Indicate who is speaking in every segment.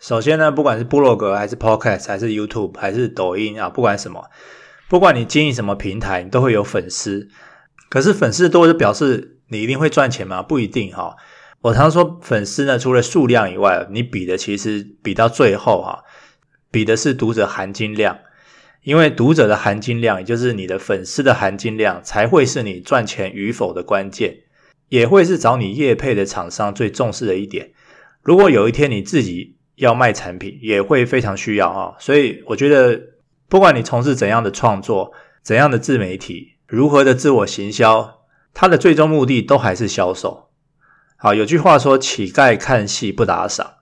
Speaker 1: 首先呢，不管是部落格还是 Podcast 还是 YouTube 还是抖音啊，不管什么，不管你经营什么平台，你都会有粉丝。可是粉丝多就表示你一定会赚钱吗？不一定哈。我常说粉丝呢，除了数量以外，你比的其实比到最后哈，比的是读者含金量。因为读者的含金量，也就是你的粉丝的含金量，才会是你赚钱与否的关键，也会是找你业配的厂商最重视的一点。如果有一天你自己要卖产品，也会非常需要啊。所以我觉得，不管你从事怎样的创作、怎样的自媒体、如何的自我行销，它的最终目的都还是销售。好，有句话说：“乞丐看戏不打赏，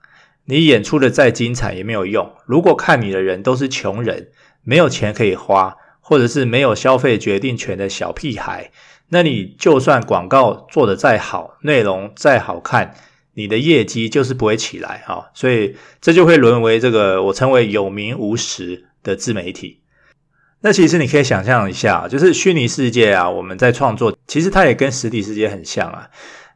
Speaker 1: 你演出的再精彩也没有用。如果看你的人都是穷人。”没有钱可以花，或者是没有消费决定权的小屁孩，那你就算广告做得再好，内容再好看，你的业绩就是不会起来哈。所以这就会沦为这个我称为有名无实的自媒体。那其实你可以想象一下，就是虚拟世界啊，我们在创作，其实它也跟实体世界很像啊。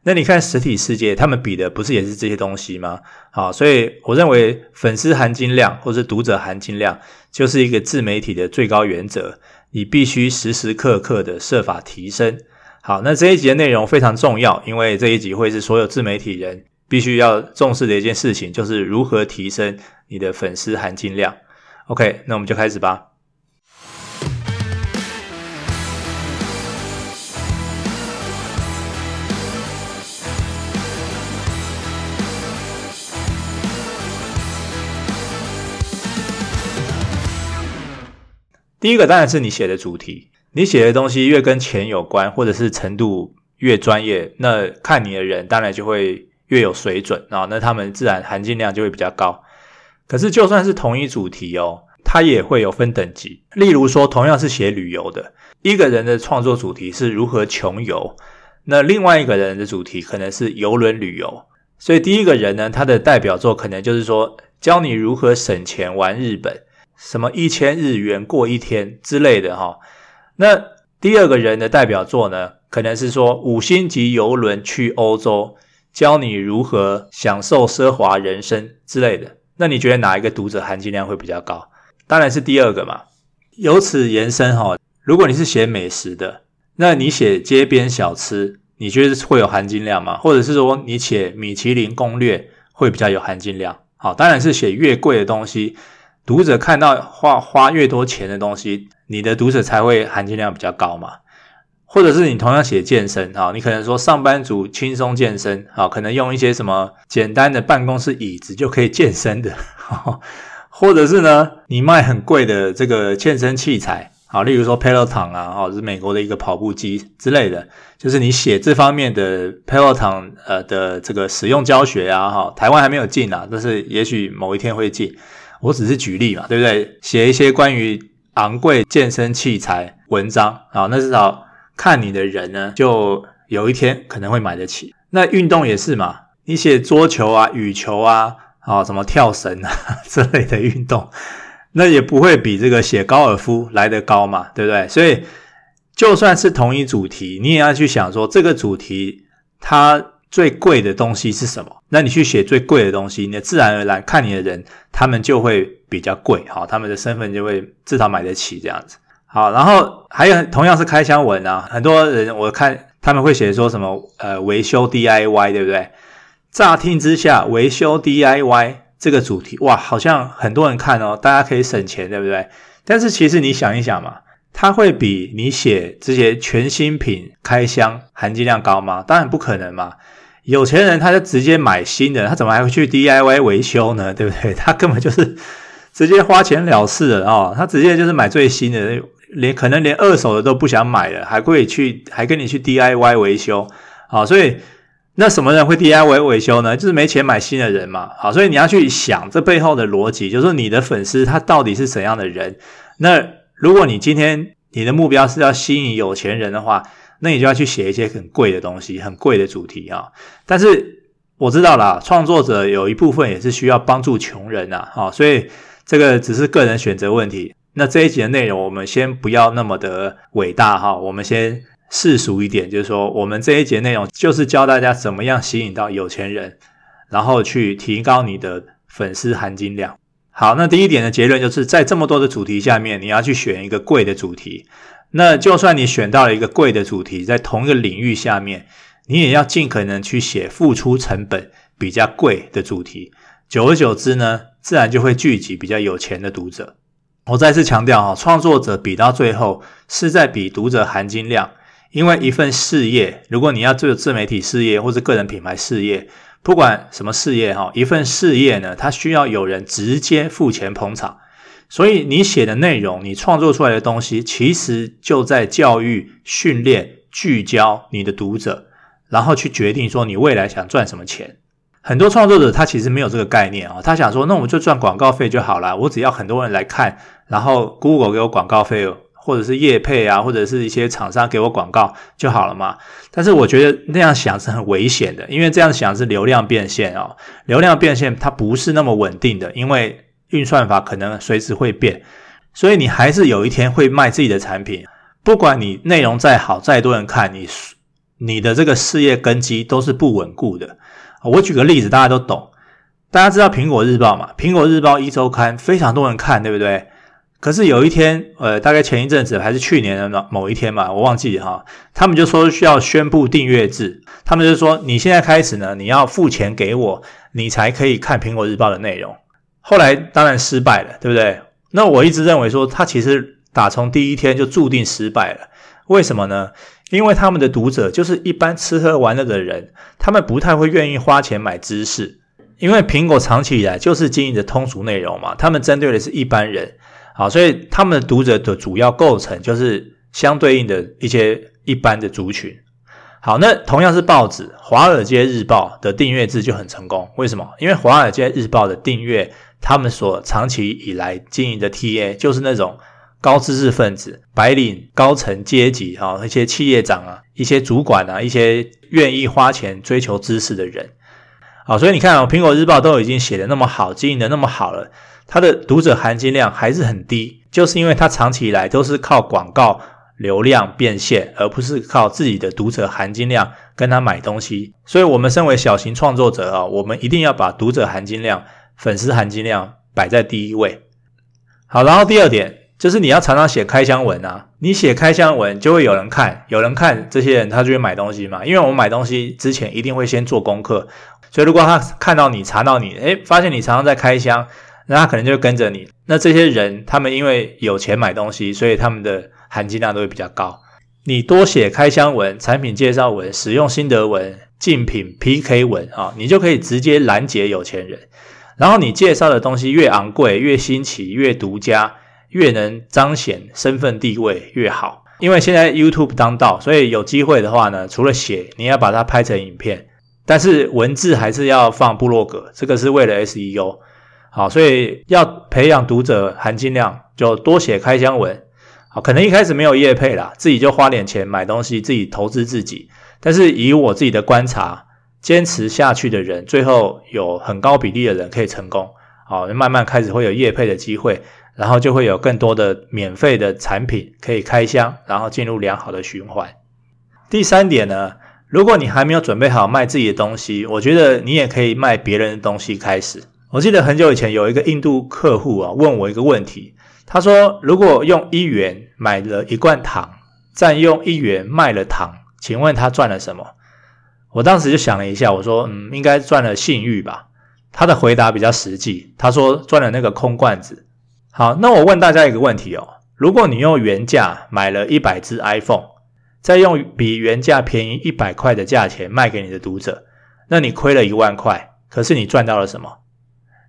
Speaker 1: 那你看实体世界，他们比的不是也是这些东西吗？好，所以我认为粉丝含金量或是读者含金量，就是一个自媒体的最高原则，你必须时时刻刻的设法提升。好，那这一集的内容非常重要，因为这一集会是所有自媒体人必须要重视的一件事情，就是如何提升你的粉丝含金量。OK，那我们就开始吧。第一个当然是你写的主题，你写的东西越跟钱有关，或者是程度越专业，那看你的人当然就会越有水准啊，那他们自然含金量就会比较高。可是就算是同一主题哦，它也会有分等级。例如说，同样是写旅游的，一个人的创作主题是如何穷游，那另外一个人的主题可能是邮轮旅游。所以第一个人呢，他的代表作可能就是说，教你如何省钱玩日本。什么一千日元过一天之类的哈，那第二个人的代表作呢，可能是说五星级邮轮去欧洲，教你如何享受奢华人生之类的。那你觉得哪一个读者含金量会比较高？当然是第二个嘛。由此延伸哈，如果你是写美食的，那你写街边小吃，你觉得会有含金量吗？或者是说你写米其林攻略会比较有含金量？好，当然是写越贵的东西。读者看到花花越多钱的东西，你的读者才会含金量比较高嘛。或者是你同样写健身啊，你可能说上班族轻松健身啊，可能用一些什么简单的办公室椅子就可以健身的。或者是呢，你卖很贵的这个健身器材啊，例如说 Peloton 啊，或者是美国的一个跑步机之类的，就是你写这方面的 Peloton 呃的这个使用教学啊，哈，台湾还没有进啊，但是也许某一天会进。我只是举例嘛，对不对？写一些关于昂贵健身器材文章啊，那至少看你的人呢，就有一天可能会买得起。那运动也是嘛，你写桌球啊、羽球啊、啊什么跳绳啊 之类的运动，那也不会比这个写高尔夫来得高嘛，对不对？所以就算是同一主题，你也要去想说这个主题它。最贵的东西是什么？那你去写最贵的东西，你自然而然看你的人，他们就会比较贵，好，他们的身份就会至少买得起这样子。好，然后还有同样是开箱文啊，很多人我看他们会写说什么呃维修 DIY，对不对？乍听之下，维修 DIY 这个主题哇，好像很多人看哦，大家可以省钱，对不对？但是其实你想一想嘛。它会比你写这些全新品开箱含金量高吗？当然不可能嘛！有钱人他就直接买新的，他怎么还会去 DIY 维修呢？对不对？他根本就是直接花钱了事了哦，他直接就是买最新的，连可能连二手的都不想买了，还会去还跟你去 DIY 维修啊！所以那什么人会 DIY 维修呢？就是没钱买新的人嘛！好，所以你要去想这背后的逻辑，就是你的粉丝他到底是怎样的人？那。如果你今天你的目标是要吸引有钱人的话，那你就要去写一些很贵的东西，很贵的主题啊。但是我知道啦，创作者有一部分也是需要帮助穷人呐，啊，所以这个只是个人选择问题。那这一集的内容我们先不要那么的伟大哈，我们先世俗一点，就是说我们这一节内容就是教大家怎么样吸引到有钱人，然后去提高你的粉丝含金量。好，那第一点的结论就是在这么多的主题下面，你要去选一个贵的主题。那就算你选到了一个贵的主题，在同一个领域下面，你也要尽可能去写付出成本比较贵的主题。久而久之呢，自然就会聚集比较有钱的读者。我再次强调哈，创作者比到最后是在比读者含金量，因为一份事业，如果你要做自媒体事业或者个人品牌事业。不管什么事业哈，一份事业呢，它需要有人直接付钱捧场，所以你写的内容，你创作出来的东西，其实就在教育、训练、聚焦你的读者，然后去决定说你未来想赚什么钱。很多创作者他其实没有这个概念啊，他想说，那我们就赚广告费就好了，我只要很多人来看，然后 Google 给我广告费哦。或者是业配啊，或者是一些厂商给我广告就好了嘛。但是我觉得那样想是很危险的，因为这样想是流量变现哦。流量变现它不是那么稳定的，因为运算法可能随时会变，所以你还是有一天会卖自己的产品。不管你内容再好，再多人看你，你的这个事业根基都是不稳固的。我举个例子，大家都懂。大家知道苹果日报嘛？苹果日报一周刊非常多人看，对不对？可是有一天，呃，大概前一阵子还是去年的某一天吧，我忘记哈，他们就说需要宣布订阅制，他们就说你现在开始呢，你要付钱给我，你才可以看苹果日报的内容。后来当然失败了，对不对？那我一直认为说，他其实打从第一天就注定失败了。为什么呢？因为他们的读者就是一般吃喝玩乐的人，他们不太会愿意花钱买知识，因为苹果长期以来就是经营的通俗内容嘛，他们针对的是一般人。好，所以他们的读者的主要构成就是相对应的一些一般的族群。好，那同样是报纸，《华尔街日报》的订阅制就很成功。为什么？因为《华尔街日报》的订阅，他们所长期以来经营的 TA 就是那种高知识分子、白领、高层阶级啊，一些企业长啊、一些主管啊、一些愿意花钱追求知识的人。好，所以你看啊，《苹果日报》都已经写的那么好，经营的那么好了。它的读者含金量还是很低，就是因为它长期以来都是靠广告流量变现，而不是靠自己的读者含金量跟他买东西。所以，我们身为小型创作者啊，我们一定要把读者含金量、粉丝含金量摆在第一位。好，然后第二点就是你要常常写开箱文啊，你写开箱文就会有人看，有人看，这些人他就会买东西嘛。因为我们买东西之前一定会先做功课，所以如果他看到你、查到你，诶，发现你常常在开箱。那他可能就跟着你。那这些人，他们因为有钱买东西，所以他们的含金量都会比较高。你多写开箱文、产品介绍文、使用心得文、竞品 PK 文啊，你就可以直接拦截有钱人。然后你介绍的东西越昂贵、越新奇、越独家，越能彰显身份地位越好。因为现在 YouTube 当道，所以有机会的话呢，除了写，你要把它拍成影片，但是文字还是要放部落格，这个是为了 SEO。好，所以要培养读者含金量，就多写开箱文。好，可能一开始没有业配啦，自己就花点钱买东西，自己投资自己。但是以我自己的观察，坚持下去的人，最后有很高比例的人可以成功。好，慢慢开始会有业配的机会，然后就会有更多的免费的产品可以开箱，然后进入良好的循环。第三点呢，如果你还没有准备好卖自己的东西，我觉得你也可以卖别人的东西开始。我记得很久以前有一个印度客户啊，问我一个问题，他说：“如果用一元买了一罐糖，再用一元卖了糖，请问他赚了什么？”我当时就想了一下，我说：“嗯，应该赚了信誉吧。”他的回答比较实际，他说：“赚了那个空罐子。”好，那我问大家一个问题哦，如果你用原价买了一百只 iPhone，再用比原价便宜一百块的价钱卖给你的读者，那你亏了一万块，可是你赚到了什么？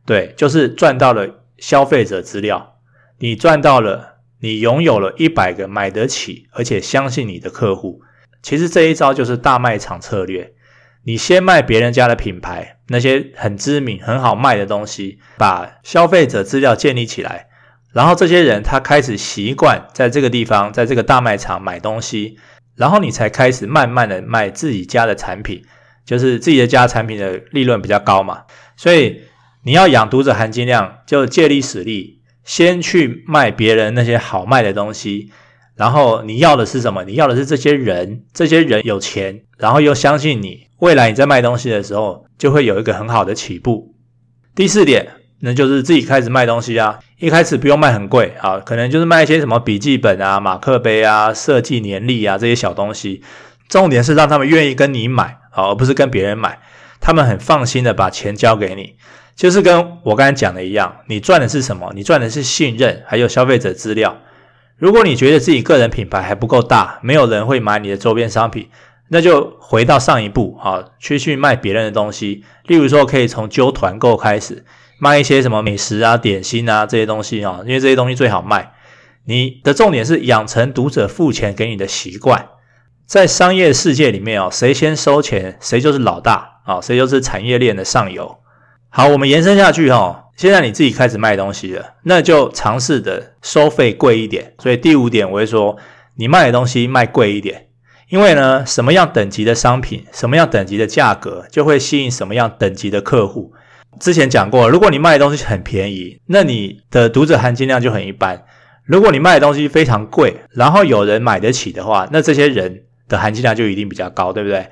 Speaker 1: 对，就是赚到了消费者资料，你赚到了，你拥有了一百个买得起而且相信你的客户。其实这一招就是大卖场策略，你先卖别人家的品牌，那些很知名、很好卖的东西，把消费者资料建立起来，然后这些人他开始习惯在这个地方，在这个大卖场买东西，然后你才开始慢慢的卖自己家的产品，就是自己的家产品的利润比较高嘛，所以。你要养读者含金量，就借力使力，先去卖别人那些好卖的东西，然后你要的是什么？你要的是这些人，这些人有钱，然后又相信你，未来你在卖东西的时候就会有一个很好的起步。第四点，那就是自己开始卖东西啊。一开始不用卖很贵啊，可能就是卖一些什么笔记本啊、马克杯啊、设计年历啊这些小东西。重点是让他们愿意跟你买，而不是跟别人买。他们很放心的把钱交给你，就是跟我刚才讲的一样，你赚的是什么？你赚的是信任，还有消费者资料。如果你觉得自己个人品牌还不够大，没有人会买你的周边商品，那就回到上一步啊，去去卖别人的东西。例如说，可以从揪团购开始，卖一些什么美食啊、点心啊这些东西啊，因为这些东西最好卖。你的重点是养成读者付钱给你的习惯。在商业世界里面哦，谁先收钱，谁就是老大啊，谁就是产业链的上游。好，我们延伸下去哈，现在你自己开始卖东西了，那就尝试的收费贵一点。所以第五点，我会说，你卖的东西卖贵一点，因为呢，什么样等级的商品，什么样等级的价格，就会吸引什么样等级的客户。之前讲过，如果你卖的东西很便宜，那你的读者含金量就很一般；如果你卖的东西非常贵，然后有人买得起的话，那这些人。的含金量就一定比较高，对不对？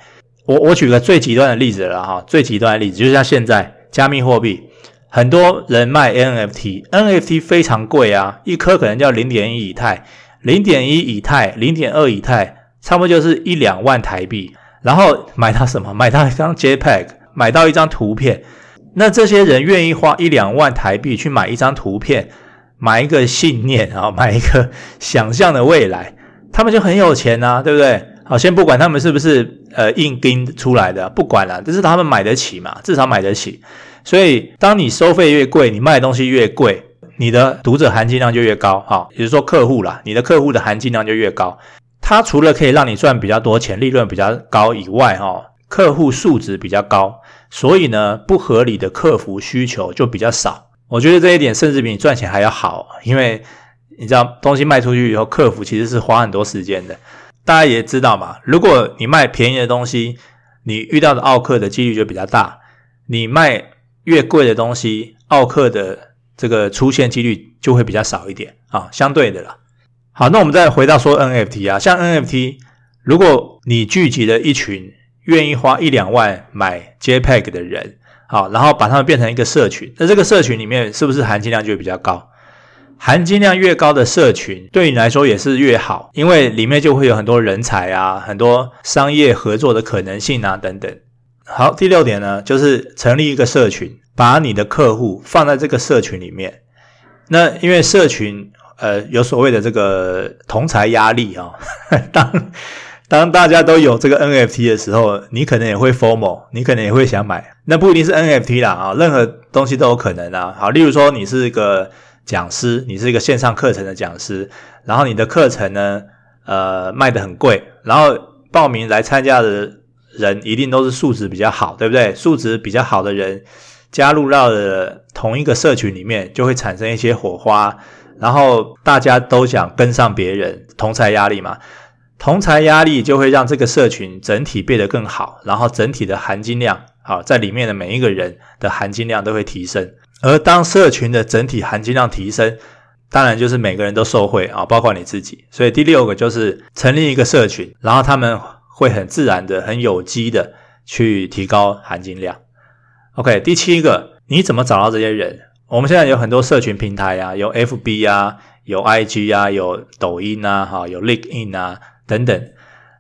Speaker 1: 我我举个最极端的例子了哈，最极端的例子就是像现在加密货币，很多人卖 NFT，NFT 非常贵啊，一颗可能叫零点一以太，零点一以太，零点二以太，差不多就是一两万台币，然后买到什么？买到一张 JPEG，买到一张图片。那这些人愿意花一两万台币去买一张图片，买一个信念啊，买一个想象的未来，他们就很有钱啊，对不对？好，先不管他们是不是呃硬钉出来的，不管了，这是他们买得起嘛，至少买得起。所以，当你收费越贵，你卖的东西越贵，你的读者含金量就越高。哈，也就是说客户啦，你的客户的含金量就越高。它除了可以让你赚比较多钱，利润比较高以外，哈，客户素质比较高，所以呢，不合理的客服需求就比较少。我觉得这一点甚至比你赚钱还要好，因为你知道东西卖出去以后，客服其实是花很多时间的。大家也知道嘛，如果你卖便宜的东西，你遇到的奥客的几率就比较大；你卖越贵的东西，奥客的这个出现几率就会比较少一点啊，相对的啦。好，那我们再回到说 NFT 啊，像 NFT，如果你聚集了一群愿意花一两万买 JPEG 的人，好，然后把他们变成一个社群，那这个社群里面是不是含金量就会比较高？含金量越高的社群，对你来说也是越好，因为里面就会有很多人才啊，很多商业合作的可能性啊，等等。好，第六点呢，就是成立一个社群，把你的客户放在这个社群里面。那因为社群，呃，有所谓的这个同侪压力啊、当当大家都有这个 NFT 的时候，你可能也会 FOMO，你可能也会想买。那不一定是 NFT 啦，啊，任何东西都有可能啊。好，例如说你是一个。讲师，你是一个线上课程的讲师，然后你的课程呢，呃，卖得很贵，然后报名来参加的人一定都是素质比较好，对不对？素质比较好的人加入到了同一个社群里面，就会产生一些火花，然后大家都想跟上别人，同侪压力嘛，同侪压力就会让这个社群整体变得更好，然后整体的含金量，好，在里面的每一个人的含金量都会提升。而当社群的整体含金量提升，当然就是每个人都受惠啊，包括你自己。所以第六个就是成立一个社群，然后他们会很自然的、很有机的去提高含金量。OK，第七个，你怎么找到这些人？我们现在有很多社群平台啊，有 FB 啊，有 IG 啊，有抖音啊，哈，有 LinkedIn 啊等等。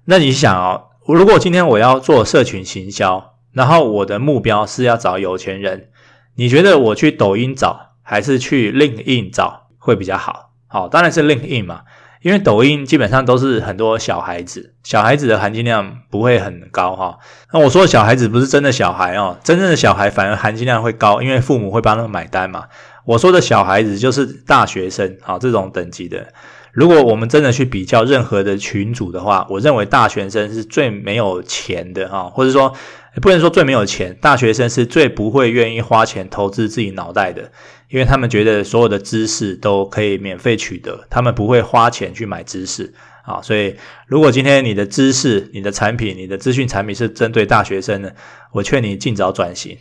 Speaker 1: 那你想哦，如果今天我要做社群行销，然后我的目标是要找有钱人。你觉得我去抖音找还是去 LinkedIn 找会比较好？好，当然是 LinkedIn 嘛，因为抖音基本上都是很多小孩子，小孩子的含金量不会很高哈。那我说的小孩子不是真的小孩哦，真正的小孩反而含金量会高，因为父母会帮他们买单嘛。我说的小孩子就是大学生啊，这种等级的。如果我们真的去比较任何的群组的话，我认为大学生是最没有钱的哈，或者说。不能说最没有钱，大学生是最不会愿意花钱投资自己脑袋的，因为他们觉得所有的知识都可以免费取得，他们不会花钱去买知识啊。所以，如果今天你的知识、你的产品、你的资讯产品是针对大学生的，我劝你尽早转型。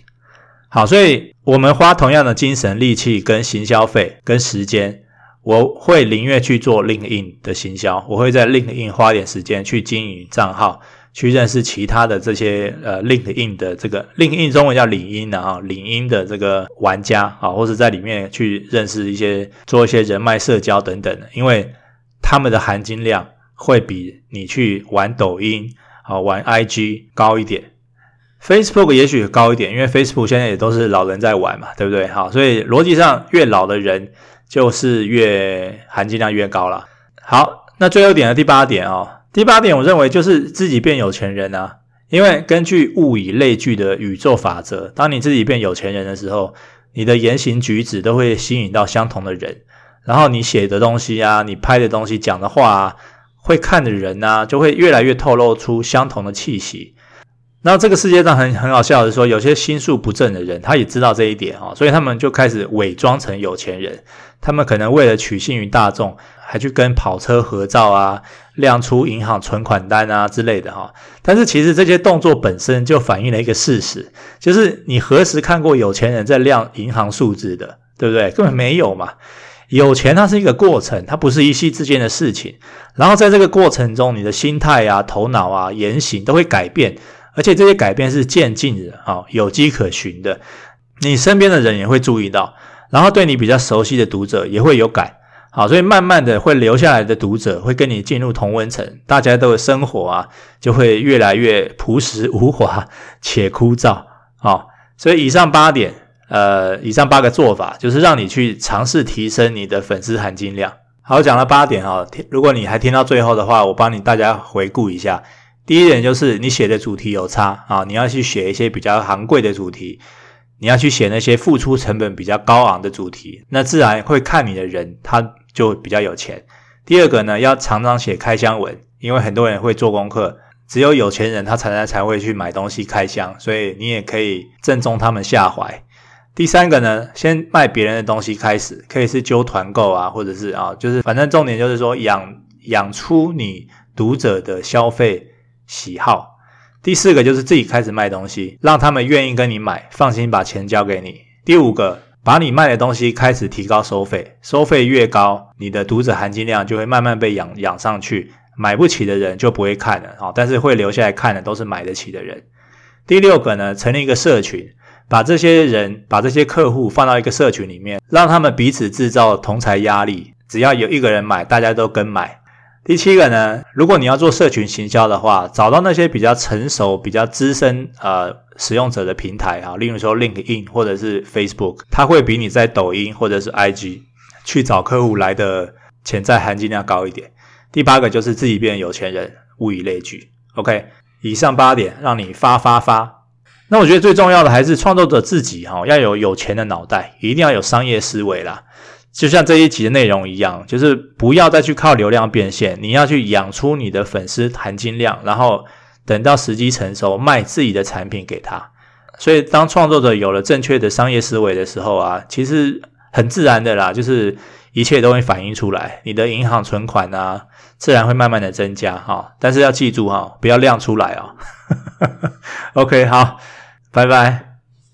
Speaker 1: 好，所以我们花同样的精神、力气跟行销费跟时间，我会宁愿去做 link in 的行销，我会在 link in 花点时间去经营账号。去认识其他的这些呃 link in 的这个 link in 中文叫领英的啊，领英的这个玩家啊，或者在里面去认识一些做一些人脉社交等等的，因为他们的含金量会比你去玩抖音啊玩 IG 高一点。Facebook 也许高一点，因为 Facebook 现在也都是老人在玩嘛，对不对？好，所以逻辑上越老的人就是越含金量越高了。好，那最后一点的第八点哦，第八点我认为就是自己变有钱人啊，因为根据物以类聚的宇宙法则，当你自己变有钱人的时候，你的言行举止都会吸引到相同的人，然后你写的东西啊，你拍的东西，讲的话啊，会看的人啊，就会越来越透露出相同的气息。那这个世界上很很好笑的是说，有些心术不正的人，他也知道这一点，所以他们就开始伪装成有钱人。他们可能为了取信于大众，还去跟跑车合照啊，亮出银行存款单啊之类的哈。但是其实这些动作本身就反映了一个事实，就是你何时看过有钱人在亮银行数字的，对不对？根本没有嘛。有钱它是一个过程，它不是一夕之间的事情。然后在这个过程中，你的心态啊、头脑啊、言行都会改变。而且这些改变是渐进的啊，有迹可循的。你身边的人也会注意到，然后对你比较熟悉的读者也会有感，好，所以慢慢的会留下来的读者会跟你进入同温层，大家都的生活啊就会越来越朴实无华 且枯燥啊。所以以上八点，呃，以上八个做法就是让你去尝试提升你的粉丝含金量。好，讲了八点啊，如果你还听到最后的话，我帮你大家回顾一下。第一点就是你写的主题有差啊，你要去写一些比较昂贵的主题，你要去写那些付出成本比较高昂的主题，那自然会看你的人他就比较有钱。第二个呢，要常常写开箱文，因为很多人会做功课，只有有钱人他才才才会去买东西开箱，所以你也可以正中他们下怀。第三个呢，先卖别人的东西开始，可以是揪团购啊，或者是啊，就是反正重点就是说养养出你读者的消费喜好，第四个就是自己开始卖东西，让他们愿意跟你买，放心把钱交给你。第五个，把你卖的东西开始提高收费，收费越高，你的读者含金量就会慢慢被养养上去。买不起的人就不会看了啊，但是会留下来看的都是买得起的人。第六个呢，成立一个社群，把这些人、把这些客户放到一个社群里面，让他们彼此制造同财压力，只要有一个人买，大家都跟买。第七个呢，如果你要做社群行销的话，找到那些比较成熟、比较资深呃使用者的平台啊，例如说 LinkedIn 或者是 Facebook，它会比你在抖音或者是 IG 去找客户来的潜在含金量高一点。第八个就是自己变有钱人，物以类聚。OK，以上八点让你发发发。那我觉得最重要的还是创作者自己哈、要有有钱的脑袋，一定要有商业思维啦。就像这一集的内容一样，就是不要再去靠流量变现，你要去养出你的粉丝含金量，然后等到时机成熟，卖自己的产品给他。所以，当创作者有了正确的商业思维的时候啊，其实很自然的啦，就是一切都会反映出来，你的银行存款啊，自然会慢慢的增加哈。但是要记住哈，不要亮出来哦。OK，好，拜拜。